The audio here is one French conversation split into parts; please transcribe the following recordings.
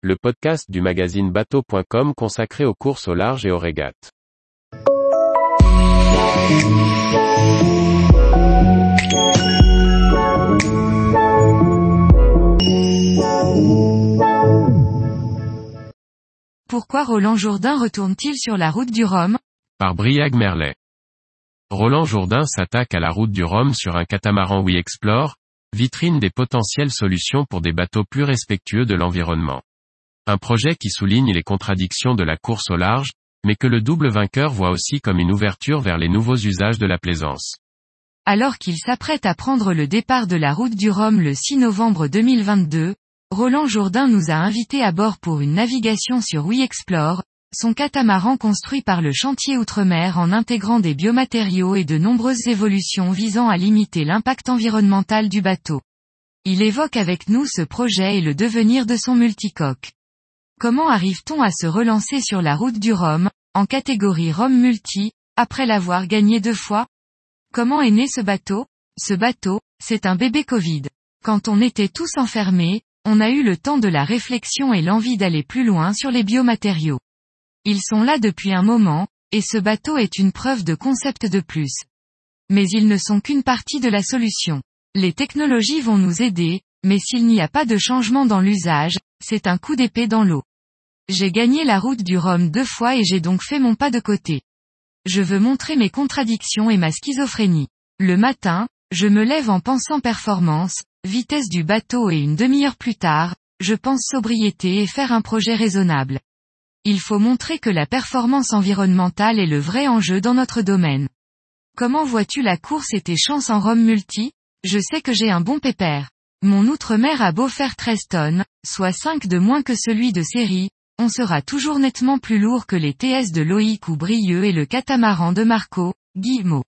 le podcast du magazine bateau.com consacré aux courses au large et aux régates. Pourquoi Roland Jourdain retourne-t-il sur la route du Rhum? Par Briag Merlet. Roland Jourdain s'attaque à la route du Rhum sur un catamaran We Explore, vitrine des potentielles solutions pour des bateaux plus respectueux de l'environnement. Un projet qui souligne les contradictions de la course au large, mais que le double vainqueur voit aussi comme une ouverture vers les nouveaux usages de la plaisance. Alors qu'il s'apprête à prendre le départ de la route du Rhum le 6 novembre 2022, Roland Jourdain nous a invités à bord pour une navigation sur We Explore, son catamaran construit par le chantier Outre-mer en intégrant des biomatériaux et de nombreuses évolutions visant à limiter l'impact environnemental du bateau. Il évoque avec nous ce projet et le devenir de son multicoque. Comment arrive-t-on à se relancer sur la route du Rhum, en catégorie Rhum Multi, après l'avoir gagné deux fois? Comment est né ce bateau? Ce bateau, c'est un bébé Covid. Quand on était tous enfermés, on a eu le temps de la réflexion et l'envie d'aller plus loin sur les biomatériaux. Ils sont là depuis un moment, et ce bateau est une preuve de concept de plus. Mais ils ne sont qu'une partie de la solution. Les technologies vont nous aider, mais s'il n'y a pas de changement dans l'usage, c'est un coup d'épée dans l'eau. J'ai gagné la route du Rhum deux fois et j'ai donc fait mon pas de côté. Je veux montrer mes contradictions et ma schizophrénie. Le matin, je me lève en pensant performance, vitesse du bateau et une demi-heure plus tard, je pense sobriété et faire un projet raisonnable. Il faut montrer que la performance environnementale est le vrai enjeu dans notre domaine. Comment vois-tu la course et tes chances en Rome multi? Je sais que j'ai un bon pépère. Mon outre-mer a beau faire 13 tonnes, soit 5 de moins que celui de série, on sera toujours nettement plus lourd que les TS de Loïc ou Brieux et le catamaran de Marco, Guillemot.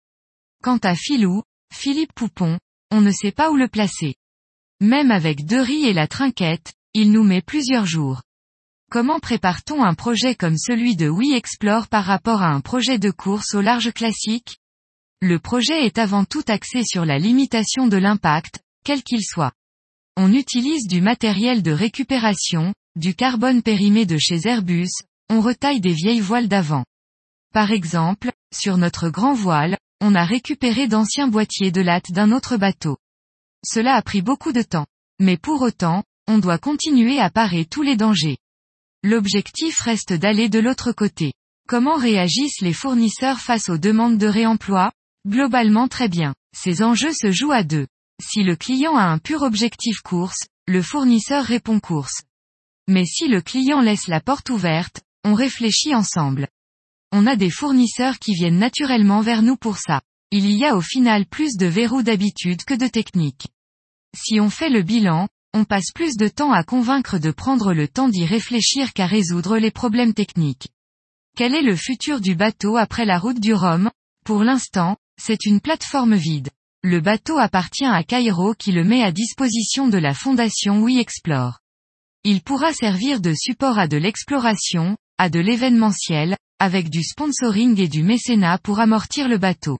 Quant à Filou, Philippe Poupon, on ne sait pas où le placer. Même avec deux riz et la trinquette, il nous met plusieurs jours. Comment prépare-t-on un projet comme celui de We Explore par rapport à un projet de course au large classique? Le projet est avant tout axé sur la limitation de l'impact, quel qu'il soit. On utilise du matériel de récupération, du carbone périmé de chez Airbus, on retaille des vieilles voiles d'avant. Par exemple, sur notre grand voile, on a récupéré d'anciens boîtiers de latte d'un autre bateau. Cela a pris beaucoup de temps. Mais pour autant, on doit continuer à parer tous les dangers. L'objectif reste d'aller de l'autre côté. Comment réagissent les fournisseurs face aux demandes de réemploi? Globalement très bien. Ces enjeux se jouent à deux. Si le client a un pur objectif course, le fournisseur répond course. Mais si le client laisse la porte ouverte, on réfléchit ensemble. On a des fournisseurs qui viennent naturellement vers nous pour ça. Il y a au final plus de verrous d'habitude que de technique. Si on fait le bilan, on passe plus de temps à convaincre de prendre le temps d'y réfléchir qu'à résoudre les problèmes techniques. Quel est le futur du bateau après la route du Rhum? Pour l'instant, c'est une plateforme vide. Le bateau appartient à Cairo qui le met à disposition de la fondation We Explore. Il pourra servir de support à de l'exploration, à de l'événementiel, avec du sponsoring et du mécénat pour amortir le bateau.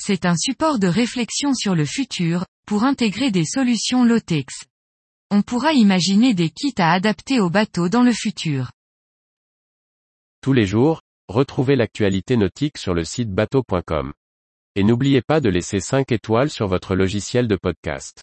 C'est un support de réflexion sur le futur, pour intégrer des solutions low-tex on pourra imaginer des kits à adapter au bateau dans le futur. Tous les jours, retrouvez l'actualité nautique sur le site bateau.com. Et n'oubliez pas de laisser 5 étoiles sur votre logiciel de podcast.